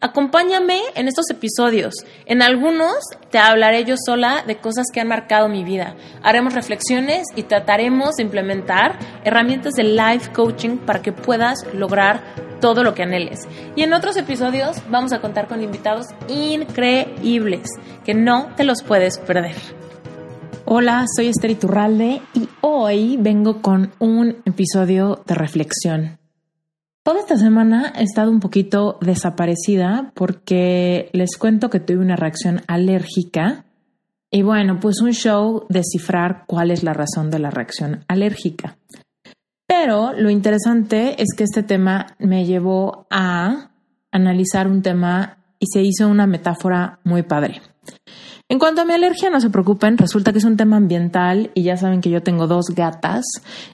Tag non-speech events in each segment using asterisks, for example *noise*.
Acompáñame en estos episodios. En algunos te hablaré yo sola de cosas que han marcado mi vida. Haremos reflexiones y trataremos de implementar herramientas de life coaching para que puedas lograr todo lo que anheles. Y en otros episodios vamos a contar con invitados increíbles que no te los puedes perder. Hola, soy Esther Iturralde y hoy vengo con un episodio de reflexión. Toda esta semana he estado un poquito desaparecida porque les cuento que tuve una reacción alérgica y bueno, pues un show descifrar cuál es la razón de la reacción alérgica. Pero lo interesante es que este tema me llevó a analizar un tema y se hizo una metáfora muy padre. En cuanto a mi alergia, no se preocupen, resulta que es un tema ambiental y ya saben que yo tengo dos gatas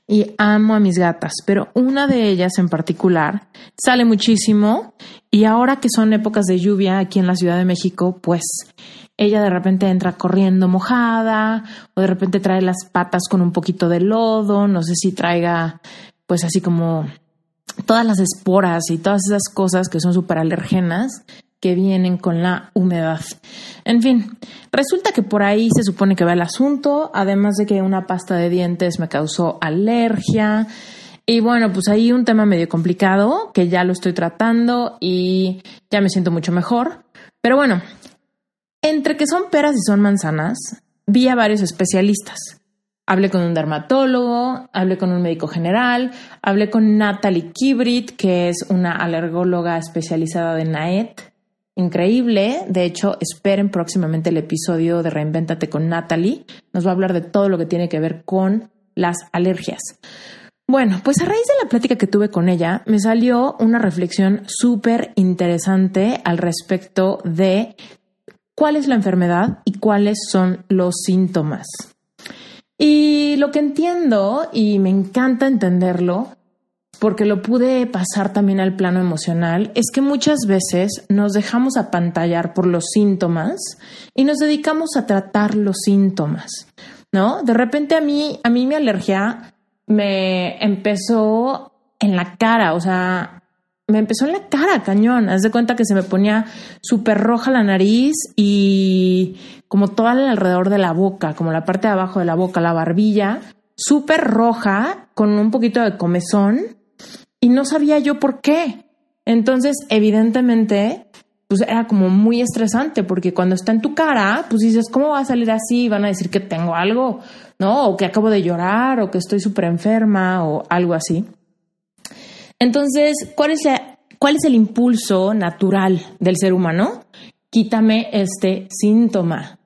y amo a mis gatas, pero una de ellas en particular sale muchísimo y ahora que son épocas de lluvia aquí en la Ciudad de México, pues ella de repente entra corriendo mojada o de repente trae las patas con un poquito de lodo, no sé si traiga pues así como todas las esporas y todas esas cosas que son súper alergenas que vienen con la humedad. En fin, resulta que por ahí se supone que va el asunto, además de que una pasta de dientes me causó alergia. Y bueno, pues ahí un tema medio complicado que ya lo estoy tratando y ya me siento mucho mejor. Pero bueno, entre que son peras y son manzanas, vi a varios especialistas. Hablé con un dermatólogo, hablé con un médico general, hablé con Natalie Kibrit, que es una alergóloga especializada de NAET, increíble. De hecho, esperen próximamente el episodio de Reinvéntate con Natalie. Nos va a hablar de todo lo que tiene que ver con las alergias. Bueno, pues a raíz de la plática que tuve con ella, me salió una reflexión súper interesante al respecto de cuál es la enfermedad y cuáles son los síntomas. Y lo que entiendo, y me encanta entenderlo, porque lo pude pasar también al plano emocional, es que muchas veces nos dejamos apantallar por los síntomas y nos dedicamos a tratar los síntomas, ¿no? De repente a mí, a mí mi alergia me empezó en la cara, o sea, me empezó en la cara, cañón. Haz de cuenta que se me ponía súper roja la nariz y como todo alrededor de la boca, como la parte de abajo de la boca, la barbilla, súper roja, con un poquito de comezón y no sabía yo por qué. Entonces, evidentemente, pues era como muy estresante porque cuando está en tu cara, pues dices, ¿cómo va a salir así? Van a decir que tengo algo, ¿no? O que acabo de llorar o que estoy súper enferma o algo así. Entonces, ¿cuál es, ¿cuál es el impulso natural del ser humano? Quítame este síntoma.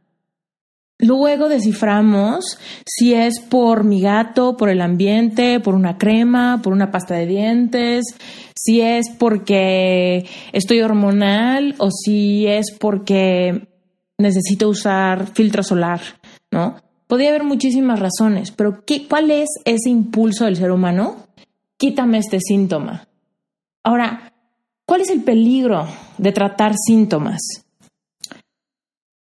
Luego desciframos si es por mi gato, por el ambiente, por una crema, por una pasta de dientes, si es porque estoy hormonal o si es porque necesito usar filtro solar, ¿no? Podría haber muchísimas razones, pero ¿qué, ¿cuál es ese impulso del ser humano? Quítame este síntoma. Ahora, ¿cuál es el peligro de tratar síntomas?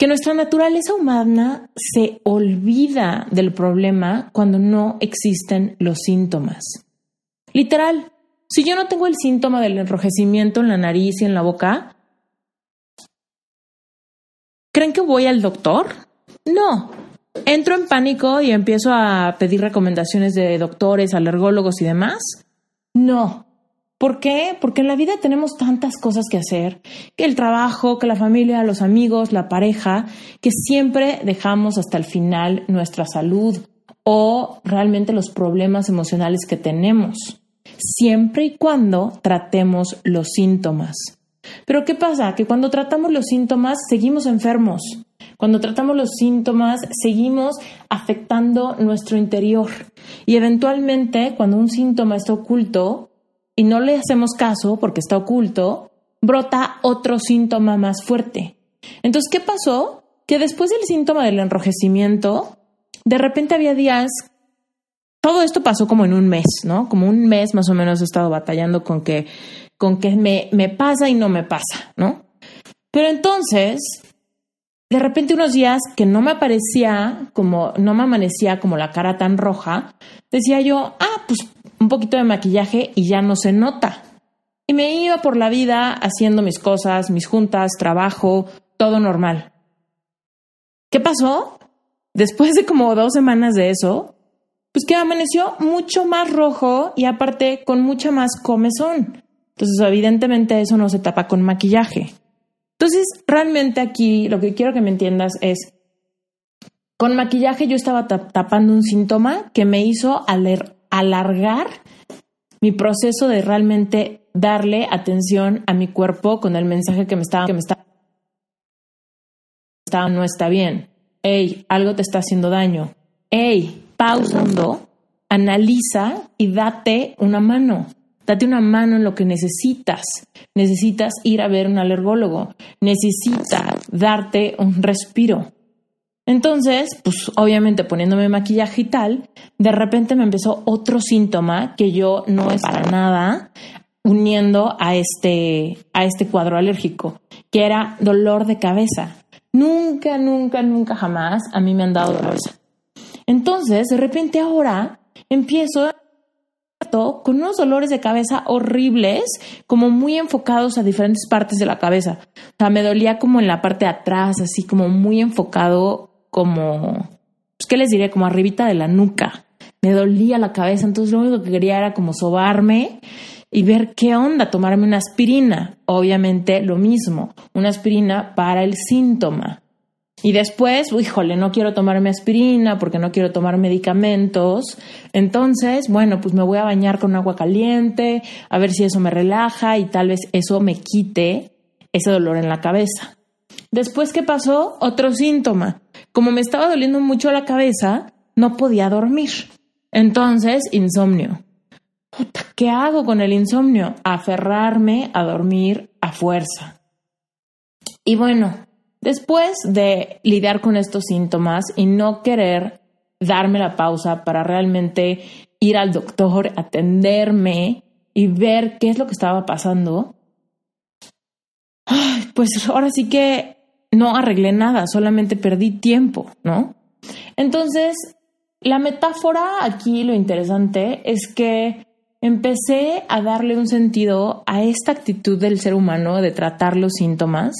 Que nuestra naturaleza humana se olvida del problema cuando no existen los síntomas. Literal, si yo no tengo el síntoma del enrojecimiento en la nariz y en la boca, ¿creen que voy al doctor? No. Entro en pánico y empiezo a pedir recomendaciones de doctores, alergólogos y demás. No. ¿Por qué? Porque en la vida tenemos tantas cosas que hacer, que el trabajo, que la familia, los amigos, la pareja, que siempre dejamos hasta el final nuestra salud o realmente los problemas emocionales que tenemos, siempre y cuando tratemos los síntomas. Pero ¿qué pasa? Que cuando tratamos los síntomas seguimos enfermos. Cuando tratamos los síntomas, seguimos afectando nuestro interior. Y eventualmente, cuando un síntoma está oculto, y no le hacemos caso porque está oculto, brota otro síntoma más fuerte. Entonces, ¿qué pasó? que después del síntoma del enrojecimiento, de repente había días, todo esto pasó como en un mes, ¿no? Como un mes más o menos he estado batallando con que, con que me, me pasa y no me pasa, ¿no? Pero entonces, de repente unos días que no me aparecía como, no me amanecía como la cara tan roja, decía yo, ah, pues un poquito de maquillaje y ya no se nota. Y me iba por la vida haciendo mis cosas, mis juntas, trabajo, todo normal. ¿Qué pasó? Después de como dos semanas de eso, pues que amaneció mucho más rojo y aparte con mucha más comezón. Entonces, evidentemente eso no se tapa con maquillaje. Entonces, realmente aquí lo que quiero que me entiendas es, con maquillaje yo estaba tapando un síntoma que me hizo alargar mi proceso de realmente darle atención a mi cuerpo con el mensaje que me estaba, que me estaba, no está bien. Hey, algo te está haciendo daño. Hey, pausando, analiza y date una mano. Date una mano en lo que necesitas. Necesitas ir a ver un alergólogo. Necesitas darte un respiro. Entonces, pues obviamente poniéndome maquillaje y tal, de repente me empezó otro síntoma que yo no es para nada uniendo a este, a este cuadro alérgico, que era dolor de cabeza. Nunca, nunca, nunca jamás a mí me han dado dolor. Entonces, de repente ahora empiezo con unos dolores de cabeza horribles, como muy enfocados a diferentes partes de la cabeza. O sea, me dolía como en la parte de atrás, así como muy enfocado, como, pues, ¿qué les diré? Como arribita de la nuca. Me dolía la cabeza, entonces lo único que quería era como sobarme y ver qué onda, tomarme una aspirina. Obviamente lo mismo, una aspirina para el síntoma. Y después, híjole, no quiero tomarme aspirina porque no quiero tomar medicamentos. Entonces, bueno, pues me voy a bañar con agua caliente, a ver si eso me relaja y tal vez eso me quite ese dolor en la cabeza. Después, ¿qué pasó? Otro síntoma. Como me estaba doliendo mucho la cabeza, no podía dormir. Entonces, insomnio. ¿Qué hago con el insomnio? Aferrarme a dormir a fuerza. Y bueno, Después de lidiar con estos síntomas y no querer darme la pausa para realmente ir al doctor, atenderme y ver qué es lo que estaba pasando, pues ahora sí que no arreglé nada, solamente perdí tiempo, ¿no? Entonces, la metáfora aquí, lo interesante es que empecé a darle un sentido a esta actitud del ser humano de tratar los síntomas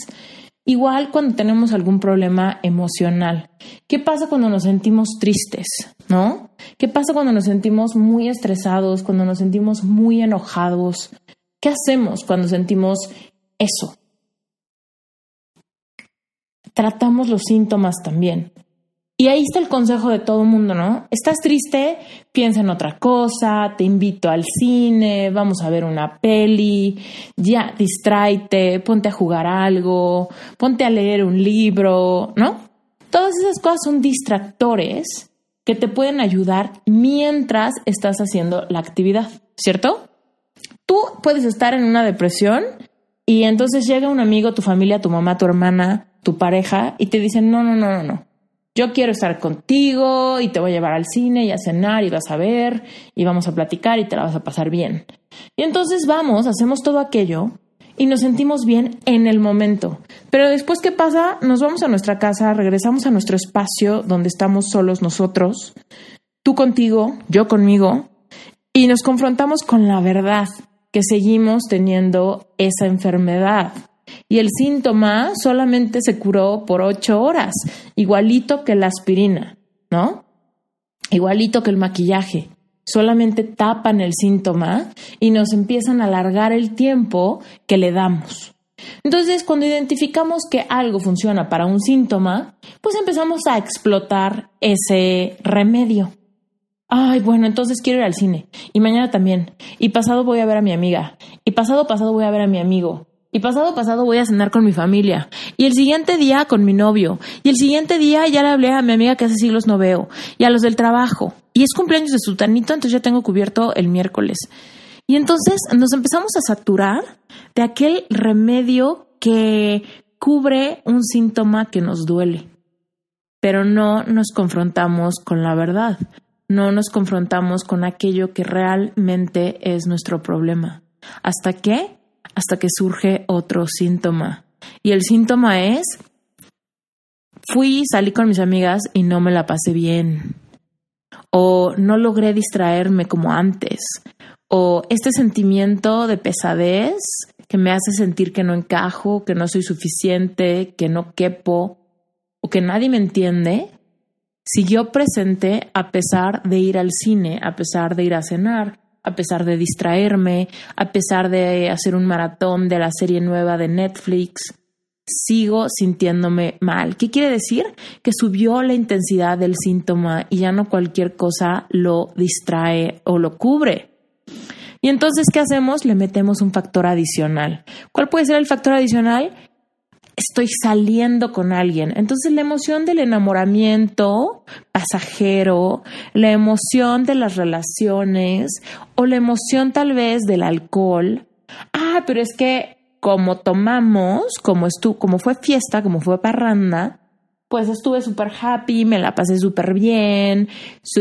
Igual cuando tenemos algún problema emocional. ¿Qué pasa cuando nos sentimos tristes? ¿No? ¿Qué pasa cuando nos sentimos muy estresados, cuando nos sentimos muy enojados? ¿Qué hacemos cuando sentimos eso? Tratamos los síntomas también. Y ahí está el consejo de todo el mundo, ¿no? ¿Estás triste? Piensa en otra cosa, te invito al cine, vamos a ver una peli, ya, distráete, ponte a jugar algo, ponte a leer un libro, ¿no? Todas esas cosas son distractores que te pueden ayudar mientras estás haciendo la actividad, ¿cierto? Tú puedes estar en una depresión y entonces llega un amigo, tu familia, tu mamá, tu hermana, tu pareja y te dicen, no, no, no, no, no yo quiero estar contigo y te voy a llevar al cine y a cenar y vas a ver y vamos a platicar y te la vas a pasar bien. Y entonces vamos, hacemos todo aquello y nos sentimos bien en el momento. Pero después, ¿qué pasa? Nos vamos a nuestra casa, regresamos a nuestro espacio donde estamos solos nosotros, tú contigo, yo conmigo, y nos confrontamos con la verdad que seguimos teniendo esa enfermedad y el síntoma solamente se curó por ocho horas, igualito que la aspirina, ¿no? Igualito que el maquillaje. Solamente tapan el síntoma y nos empiezan a alargar el tiempo que le damos. Entonces, cuando identificamos que algo funciona para un síntoma, pues empezamos a explotar ese remedio. Ay, bueno, entonces quiero ir al cine. Y mañana también. Y pasado voy a ver a mi amiga. Y pasado pasado voy a ver a mi amigo. Y pasado pasado voy a cenar con mi familia. Y el siguiente día con mi novio. Y el siguiente día ya le hablé a mi amiga que hace siglos no veo. Y a los del trabajo. Y es cumpleaños de su tanito, entonces ya tengo cubierto el miércoles. Y entonces nos empezamos a saturar de aquel remedio que cubre un síntoma que nos duele. pero no nos confrontamos con la verdad, no nos confrontamos con aquello que realmente es nuestro problema. ¿Hasta qué? Hasta que surge otro síntoma. Y el síntoma es, fui, salí con mis amigas y no me la pasé bien. O no logré distraerme como antes. O este sentimiento de pesadez que me hace sentir que no encajo, que no soy suficiente, que no quepo o que nadie me entiende, siguió presente a pesar de ir al cine, a pesar de ir a cenar, a pesar de distraerme, a pesar de hacer un maratón de la serie nueva de Netflix. Sigo sintiéndome mal. ¿Qué quiere decir? Que subió la intensidad del síntoma y ya no cualquier cosa lo distrae o lo cubre. Y entonces, ¿qué hacemos? Le metemos un factor adicional. ¿Cuál puede ser el factor adicional? Estoy saliendo con alguien. Entonces la emoción del enamoramiento pasajero, la emoción de las relaciones o la emoción tal vez del alcohol. Ah, pero es que como tomamos, como, estu como fue fiesta, como fue parranda, pues estuve súper happy, me la pasé súper bien,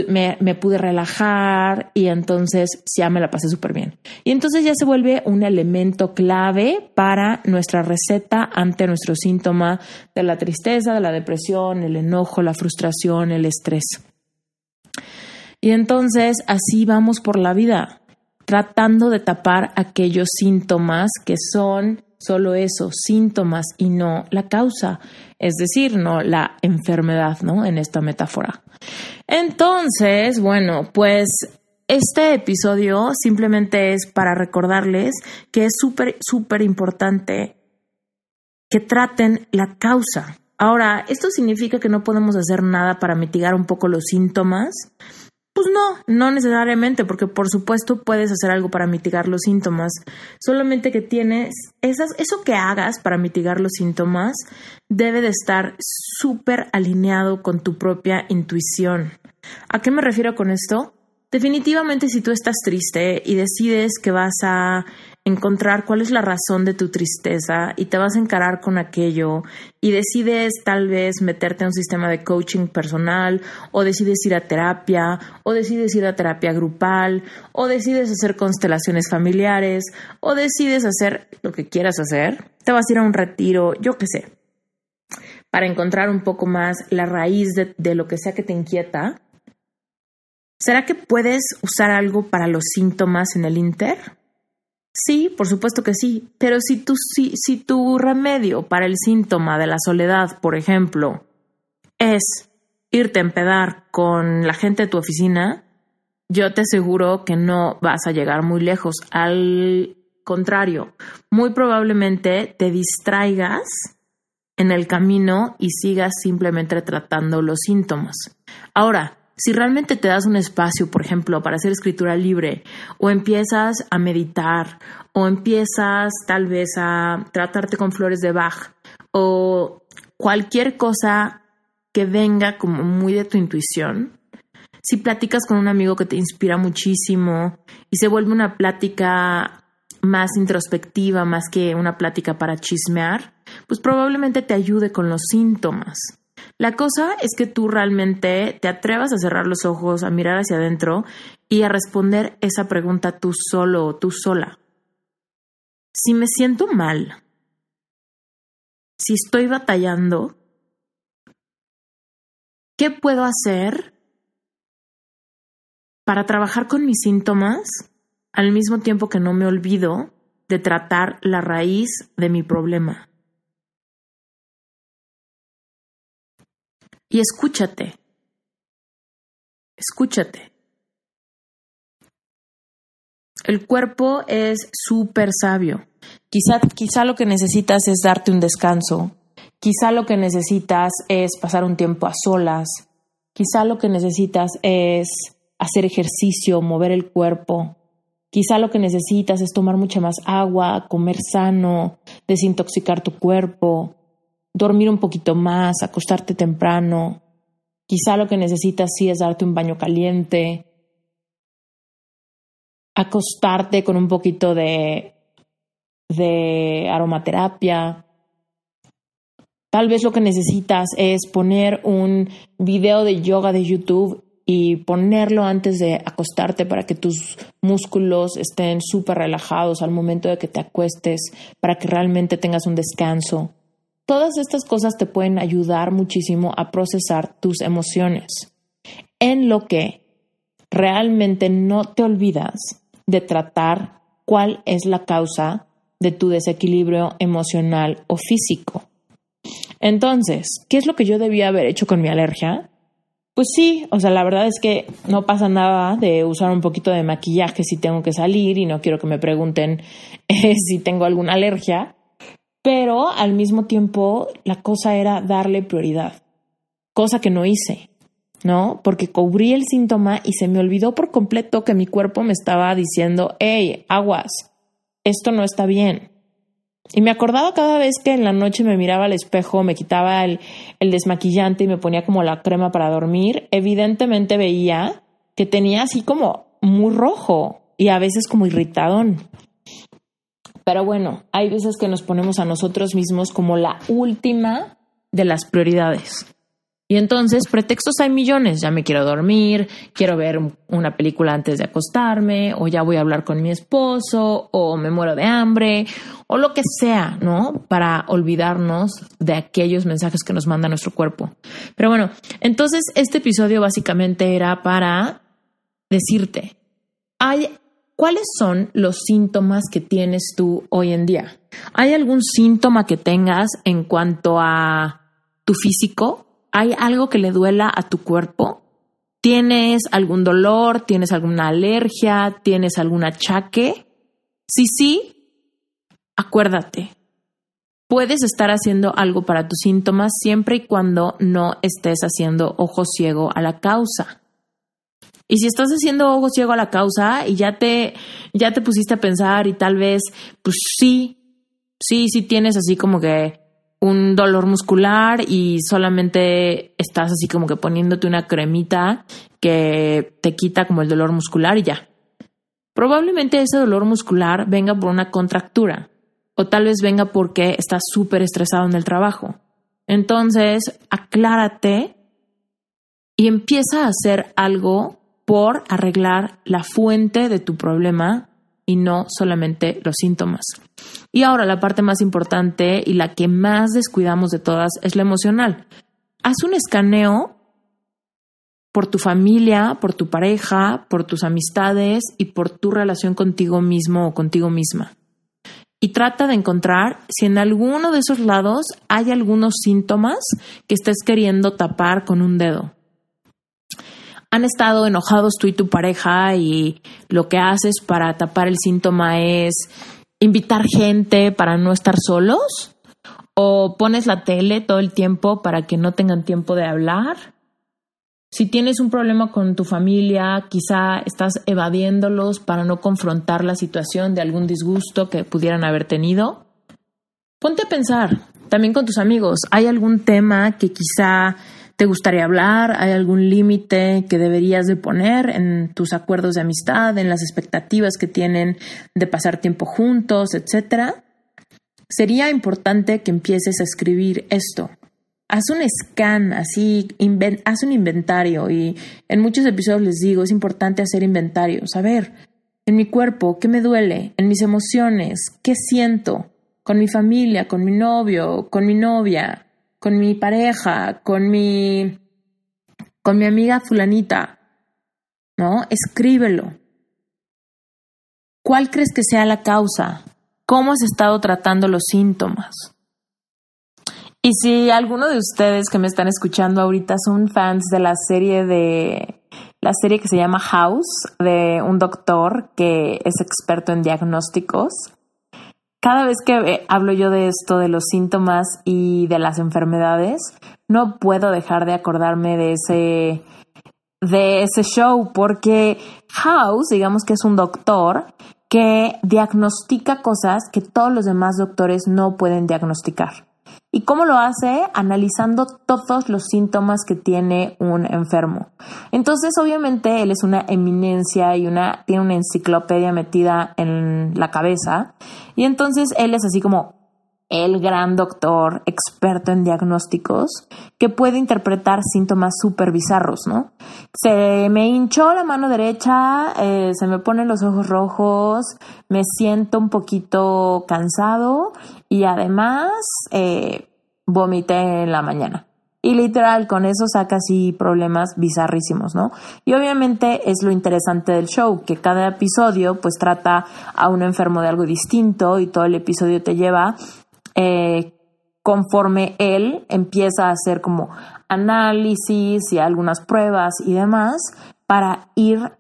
me, me, pude relajar y entonces ya me la pasé súper bien. Y entonces ya se vuelve un elemento clave para nuestra receta ante nuestro síntoma de la tristeza, de la depresión, el enojo, la frustración, el estrés. Y entonces así vamos por la vida, tratando de tapar aquellos síntomas que son solo eso, síntomas y no la causa, es decir, no la enfermedad, ¿no? En esta metáfora. Entonces, bueno, pues este episodio simplemente es para recordarles que es súper, súper importante que traten la causa. Ahora, ¿esto significa que no podemos hacer nada para mitigar un poco los síntomas? Pues no, no necesariamente, porque por supuesto puedes hacer algo para mitigar los síntomas. Solamente que tienes esas, eso que hagas para mitigar los síntomas debe de estar súper alineado con tu propia intuición. ¿A qué me refiero con esto? Definitivamente si tú estás triste y decides que vas a encontrar cuál es la razón de tu tristeza y te vas a encarar con aquello y decides tal vez meterte en un sistema de coaching personal o decides ir a terapia o decides ir a terapia grupal o decides hacer constelaciones familiares o decides hacer lo que quieras hacer, te vas a ir a un retiro, yo qué sé, para encontrar un poco más la raíz de, de lo que sea que te inquieta. ¿Será que puedes usar algo para los síntomas en el Inter? Sí, por supuesto que sí, pero si tu, si, si tu remedio para el síntoma de la soledad, por ejemplo, es irte a empedar con la gente de tu oficina, yo te aseguro que no vas a llegar muy lejos. Al contrario, muy probablemente te distraigas en el camino y sigas simplemente tratando los síntomas. Ahora, si realmente te das un espacio, por ejemplo, para hacer escritura libre, o empiezas a meditar, o empiezas tal vez a tratarte con flores de Bach, o cualquier cosa que venga como muy de tu intuición, si platicas con un amigo que te inspira muchísimo y se vuelve una plática más introspectiva, más que una plática para chismear, pues probablemente te ayude con los síntomas. La cosa es que tú realmente te atrevas a cerrar los ojos, a mirar hacia adentro y a responder esa pregunta tú solo o tú sola. Si me siento mal, si estoy batallando, ¿qué puedo hacer para trabajar con mis síntomas al mismo tiempo que no me olvido de tratar la raíz de mi problema? Y escúchate. Escúchate. El cuerpo es súper sabio. Quizá, quizá lo que necesitas es darte un descanso. Quizá lo que necesitas es pasar un tiempo a solas. Quizá lo que necesitas es hacer ejercicio, mover el cuerpo. Quizá lo que necesitas es tomar mucha más agua, comer sano, desintoxicar tu cuerpo, dormir un poquito más, acostarte temprano. Quizá lo que necesitas sí es darte un baño caliente, acostarte con un poquito de, aromaterapia. Tal vez lo que necesitas es poner un video de yoga de YouTube y ponerlo antes de acostarte para que tus músculos estén súper relajados al momento de que te acuestes, para que realmente tengas un descanso. Todas estas cosas te pueden ayudar muchísimo a procesar tus emociones, en lo que realmente no te olvidas de tratar cuál es la causa de tu desequilibrio emocional o físico. Entonces, ¿qué es lo que yo debía haber hecho con mi alergia? Pues sí, o sea, la verdad es que no pasa nada de usar un poquito de maquillaje si tengo que salir y no quiero que me pregunten *laughs* eh, si tengo alguna alergia, pero al mismo tiempo la cosa era darle prioridad, cosa que no hice, ¿no? Porque cubrí el síntoma y se me olvidó por completo que mi cuerpo me estaba diciendo, hey, aguas, esto no está bien. Y me acordaba cada vez que en la noche me miraba al espejo, me quitaba el, desmaquillante y me ponía como la crema para dormir, evidentemente veía que tenía así como muy rojo y a veces como irritadón. Pero bueno, hay veces que nos ponemos a nosotros mismos como la última de las prioridades. Y entonces, pretextos hay millones. Ya me quiero dormir, quiero ver una película antes de acostarme, o ya voy a hablar con mi esposo, o me muero de hambre, o lo que sea, ¿no? Para olvidarnos de aquellos mensajes que nos manda nuestro cuerpo. Pero bueno, entonces este episodio básicamente era para decirte, hay, ¿cuáles son los síntomas que tienes tú hoy en día? ¿Hay algún síntoma que tengas en cuanto a tu físico? ¿Hay algo que le duela a tu cuerpo? ¿Tienes algún dolor? ¿Tienes alguna alergia? ¿Tienes algún achaque? Si sí, acuérdate. Puedes estar haciendo algo para tus síntomas siempre y cuando no estés haciendo ojo ciego a la causa. Y si estás haciendo ojo ciego a la causa y ya te, ya te pusiste a pensar y tal vez, pues sí, sí, sí tienes así como que un dolor muscular y solamente estás así como que poniéndote una cremita que te quita como el dolor muscular y ya. Probablemente ese dolor muscular venga por una contractura o tal vez venga porque estás súper estresado en el trabajo. Entonces, aclárate y empieza a hacer algo por arreglar la fuente de tu problema y no solamente los síntomas. Y ahora la parte más importante y la que más descuidamos de todas es la emocional. Haz un escaneo por tu familia, por tu pareja, por tus amistades y por tu relación contigo mismo o contigo misma. Y trata de encontrar si en alguno de esos lados hay algunos síntomas que estés queriendo tapar con un dedo han estado enojados tú y tu pareja y lo que haces para tapar el síntoma es invitar gente para no estar solos? ¿O pones la tele todo el tiempo para que no tengan tiempo de hablar? Si tienes un problema con tu familia, quizá estás evadiéndolos para no confrontar la situación de algún disgusto que pudieran haber tenido. Ponte a pensar, también con tus amigos, ¿hay algún tema que quizá te gustaría hablar? ¿Hay algún límite que deberías de poner en tus acuerdos de amistad, en las expectativas que tienen de pasar tiempo juntos, etcétera? Sería importante que empieces a escribir esto. Haz un scan, así, haz un inventario y en muchos episodios les digo, es importante hacer inventario, saber en mi cuerpo qué me duele, en mis emociones, qué siento, con mi familia, con mi novio, con mi novia, con mi pareja, con mi, con mi amiga fulanita, ¿no? Escríbelo. ¿Cuál crees que sea la causa? ¿Cómo has estado tratando los síntomas? Y si alguno de ustedes que me están escuchando ahorita son fans de la serie de la serie que se llama House de un doctor que es experto en diagnósticos, cada vez que eh, hablo yo de esto, de los síntomas y de las enfermedades, no puedo dejar de acordarme de ese, de ese show, porque House, digamos que es un doctor que diagnostica cosas que todos los demás doctores no pueden diagnosticar. ¿Y cómo lo hace? Analizando todos los síntomas que tiene un enfermo. Entonces, obviamente, él es una eminencia y una, tiene una enciclopedia metida en la cabeza. Y entonces él es así como el gran doctor experto en diagnósticos que puede interpretar síntomas súper bizarros, ¿no? Se me hinchó la mano derecha, eh, se me ponen los ojos rojos, me siento un poquito cansado y además eh, vomité en la mañana. Y literal, con eso saca así problemas bizarrísimos, ¿no? Y obviamente es lo interesante del show, que cada episodio pues trata a un enfermo de algo distinto y todo el episodio te lleva eh, conforme él empieza a hacer como análisis y algunas pruebas y demás para ir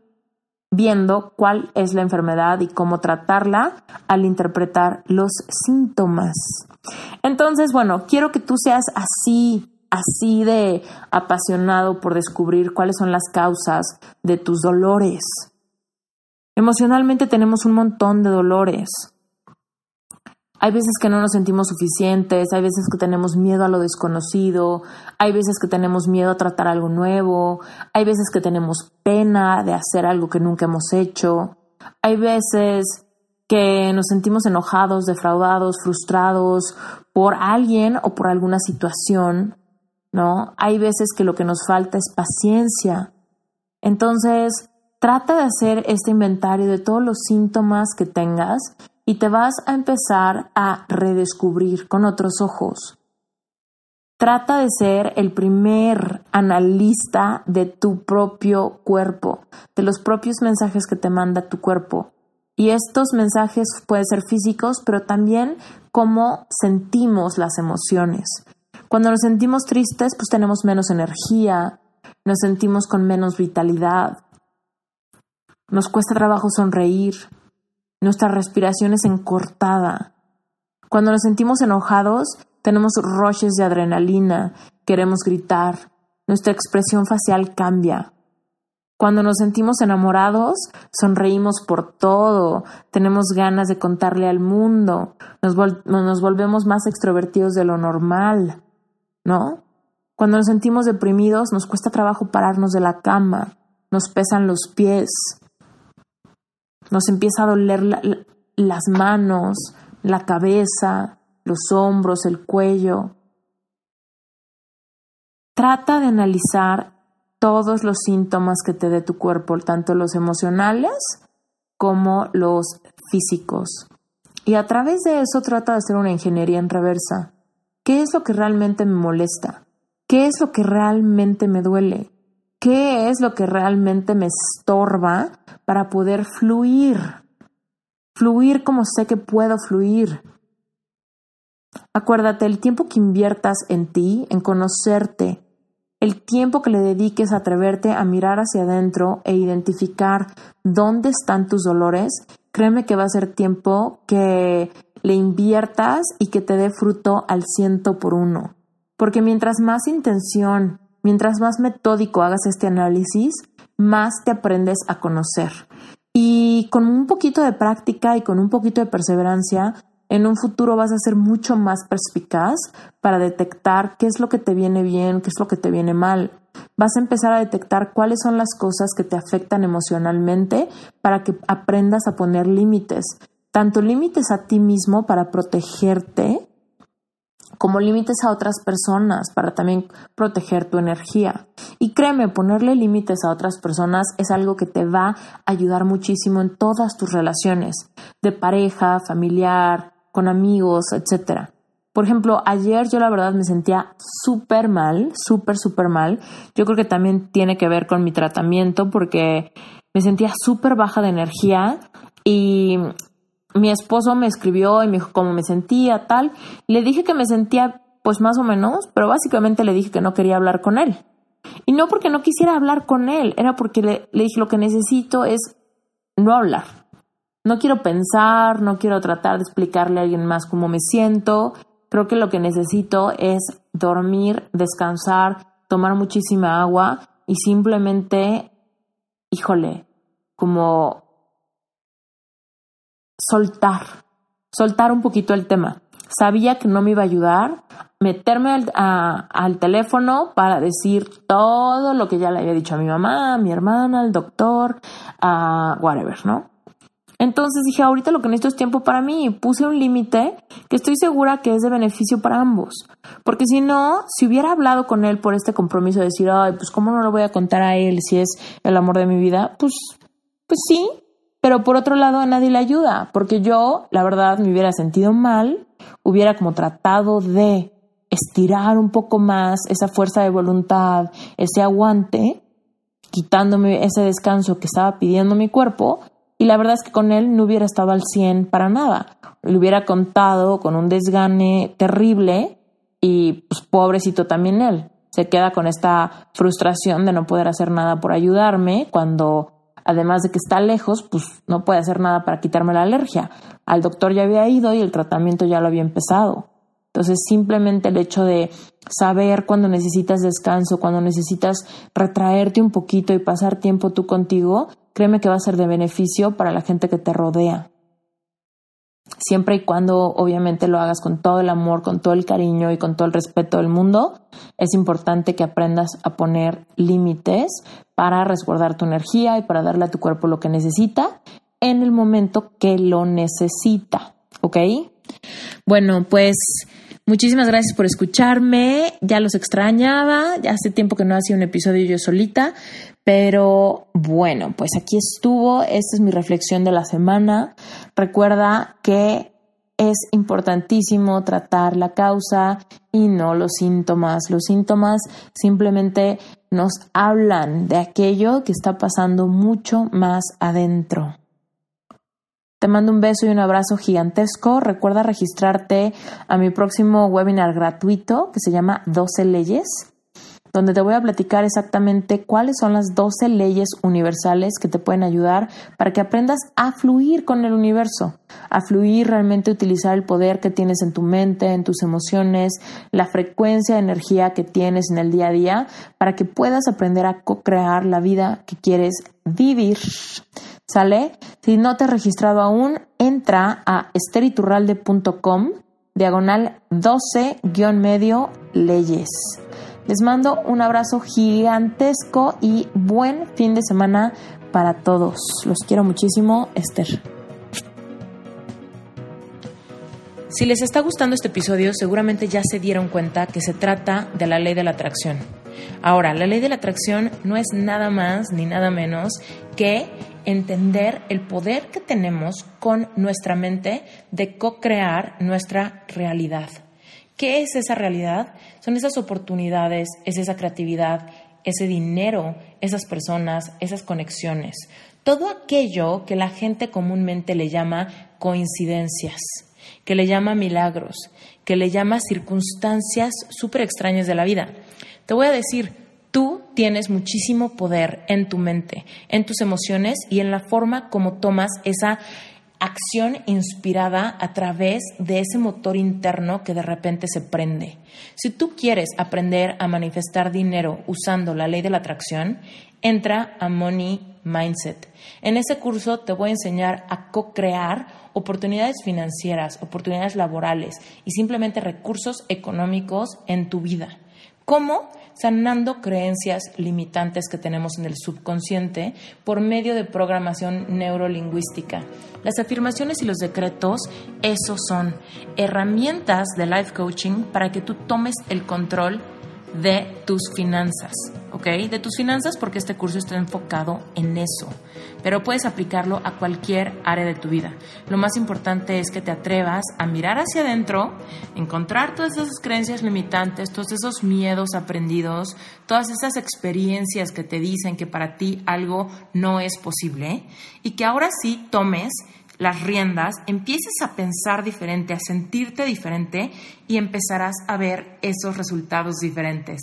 viendo cuál es la enfermedad y cómo tratarla al interpretar los síntomas. Entonces, bueno, quiero que tú seas así, así de apasionado por descubrir cuáles son las causas de tus dolores. Emocionalmente tenemos un montón de dolores. Hay veces que no nos sentimos suficientes, hay veces que tenemos miedo a lo desconocido, hay veces que tenemos miedo a tratar algo nuevo, hay veces que tenemos pena de hacer algo que nunca hemos hecho, hay veces que nos sentimos enojados, defraudados, frustrados por alguien o por alguna situación, ¿no? Hay veces que lo que nos falta es paciencia. Entonces, trata de hacer este inventario de todos los síntomas que tengas y te vas a empezar a redescubrir con otros ojos. Trata de ser el primer analista de tu propio cuerpo, de los propios mensajes que te manda tu cuerpo. Y estos mensajes pueden ser físicos, pero también cómo sentimos las emociones. Cuando nos sentimos tristes, pues tenemos menos energía, nos sentimos con menos vitalidad, nos cuesta trabajo sonreír, nuestra respiración es encortada. Cuando nos sentimos enojados, tenemos roches de adrenalina, queremos gritar, nuestra expresión facial cambia. Cuando nos sentimos enamorados, sonreímos por todo, tenemos ganas de contarle al mundo, nos, nos, volvemos más extrovertidos de lo normal, ¿no? Cuando nos sentimos deprimidos, nos cuesta trabajo pararnos de la cama, nos pesan los pies, nos empieza a doler las manos, la cabeza, los hombros, el cuello. Trata de analizar todos los síntomas que te dé tu cuerpo, tanto los emocionales como los físicos. Y a través de eso trata de hacer una ingeniería en reversa. ¿Qué es lo que realmente me molesta? ¿Qué es lo que realmente me duele? ¿Qué es lo que realmente me estorba para poder fluir? Fluir como sé que puedo fluir. Acuérdate, el tiempo que inviertas en ti, en conocerte, el tiempo que le dediques a atreverte a mirar hacia adentro e identificar dónde están tus dolores, créeme que va a ser tiempo que le inviertas y que te dé fruto al ciento por uno. Porque mientras más intención, Mientras más metódico hagas este análisis, más te aprendes a conocer. Y con un poquito de práctica y con un poquito de perseverancia, en un futuro vas a ser mucho más perspicaz para detectar qué es lo que te viene bien, qué es lo que te viene mal. Vas a empezar a detectar cuáles son las cosas que te afectan emocionalmente para que aprendas a poner límites, tanto límites a ti mismo para protegerte como límites a otras personas para también proteger tu energía. Y créeme, ponerle límites a otras personas es algo que te va a ayudar muchísimo en todas tus relaciones, de pareja, familiar, con amigos, etc. Por ejemplo, ayer yo la verdad me sentía súper mal, súper, súper mal. Yo creo que también tiene que ver con mi tratamiento porque me sentía súper baja de energía y mi esposo me escribió y me dijo cómo me sentía, tal. Le dije que me sentía pues más o menos, pero básicamente le dije que no quería hablar con él. Y no porque no quisiera hablar con él, era porque le, le dije lo que necesito es no hablar. No quiero pensar, no quiero tratar de explicarle a alguien más cómo me siento. Creo que lo que necesito es dormir, descansar, tomar muchísima agua y simplemente, híjole, como soltar, soltar un poquito el tema. Sabía que no me iba a ayudar meterme al, teléfono para decir todo lo que ya le había dicho a mi mamá, a mi hermana, al doctor, a whatever, ¿no? Entonces dije, ahorita lo que necesito es tiempo para mí. Puse un límite que estoy segura que es de beneficio para ambos. Porque si no, si hubiera hablado con él por este compromiso de decir, ay, pues cómo no lo voy a contar a él si es el amor de mi vida, pues, pues sí. Pero por otro lado, a nadie le ayuda. Porque yo, la verdad, me hubiera sentido mal, hubiera como tratado de estirar un poco más esa fuerza de voluntad, ese aguante, quitándome ese descanso que estaba pidiendo mi cuerpo, y la verdad es que con él no hubiera estado al 100 para nada. Le hubiera contado con un desgane terrible y pues pobrecito también él. Se queda con esta frustración de no poder hacer nada por ayudarme cuando además de que está lejos, pues no puede hacer nada para quitarme la alergia. Al doctor ya había ido y el tratamiento ya lo había empezado. Entonces, simplemente el hecho de saber cuando necesitas descanso, cuando necesitas retraerte un poquito y pasar tiempo tú contigo, créeme que va a ser de beneficio para la gente que te rodea. Siempre y cuando obviamente lo hagas con todo el amor, con todo el cariño y con todo el respeto del mundo, es importante que aprendas a poner límites para resguardar tu energía y para darle a tu cuerpo lo que necesita en el momento que lo necesita. ¿Ok? Bueno, pues Muchísimas gracias por escucharme. Ya los extrañaba. Ya hace tiempo que no hacía un episodio yo solita. Pero bueno, pues aquí estuvo. Esta es mi reflexión de la semana. Recuerda que es importantísimo tratar la causa y no los síntomas. Los síntomas simplemente nos hablan de aquello que está pasando mucho más adentro. Te mando un beso y un abrazo gigantesco. Recuerda registrarte a mi próximo webinar gratuito que se llama 12 leyes, donde te voy a platicar exactamente cuáles son las 12 leyes universales que te pueden ayudar para que aprendas a fluir con el universo, a fluir realmente utilizar el poder que tienes en tu mente, en tus emociones, la frecuencia de energía que tienes en el día a día, para que puedas aprender a co-crear la vida que quieres vivir. ¿Sale? Si no te has registrado aún, entra a esteriturralde.com diagonal 12-medio leyes. Les mando un abrazo gigantesco y buen fin de semana para todos. Los quiero muchísimo, Esther. Si les está gustando este episodio, seguramente ya se dieron cuenta que se trata de la ley de la atracción. Ahora, la ley de la atracción no es nada más ni nada menos que entender el poder que tenemos con nuestra mente de co-crear nuestra realidad. ¿Qué es esa realidad? Son esas oportunidades, es esa creatividad, ese dinero, esas personas, esas conexiones. Todo aquello que la gente comúnmente le llama coincidencias, que le llama milagros, que le llama circunstancias súper extrañas de la vida. Te voy a decir, Tú tienes muchísimo poder en tu mente, en tus emociones y en la forma como tomas esa acción inspirada a través de ese motor interno que de repente se prende. Si tú quieres aprender a manifestar dinero usando la ley de la atracción, entra a Money Mindset. En ese curso te voy a enseñar a co-crear oportunidades financieras, oportunidades laborales y simplemente recursos económicos en tu vida. ¿Cómo? Sanando creencias limitantes que tenemos en el subconsciente por medio de programación neurolingüística. Las afirmaciones y los decretos, esos son herramientas de life coaching para que tú tomes el control de tus finanzas, ¿ok? De tus finanzas porque este curso está enfocado en eso, pero puedes aplicarlo a cualquier área de tu vida. Lo más importante es que te atrevas a mirar hacia adentro, encontrar todas esas creencias limitantes, todos esos miedos aprendidos, todas esas experiencias que te dicen que para ti algo no es posible y que ahora sí tomes las riendas, empieces a pensar diferente, a sentirte diferente y empezarás a ver esos resultados diferentes.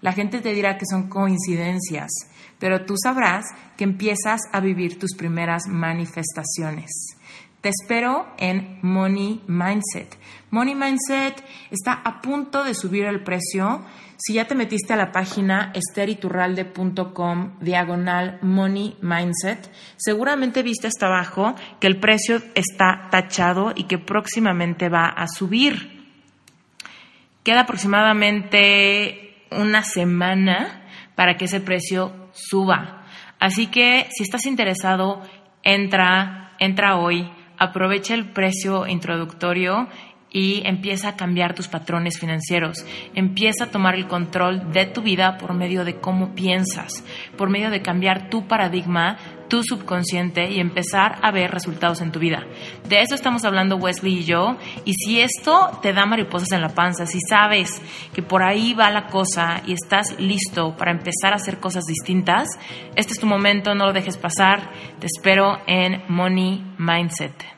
La gente te dirá que son coincidencias, pero tú sabrás que empiezas a vivir tus primeras manifestaciones. Te espero en Money Mindset. Money Mindset está a punto de subir el precio. Si ya te metiste a la página esteriturralde.com diagonal Money Mindset, seguramente viste hasta abajo que el precio está tachado y que próximamente va a subir. Queda aproximadamente una semana para que ese precio suba. Así que si estás interesado, entra entra hoy, aprovecha el precio introductorio y empieza a cambiar tus patrones financieros. Empieza a tomar el control de tu vida por medio de cómo piensas, por medio de cambiar tu paradigma, tu subconsciente y empezar a ver resultados en tu vida. De eso estamos hablando Wesley y yo. Y si esto te da mariposas en la panza, si sabes que por ahí va la cosa y estás listo para empezar a hacer cosas distintas, este es tu momento, no lo dejes pasar. Te espero en Money Mindset.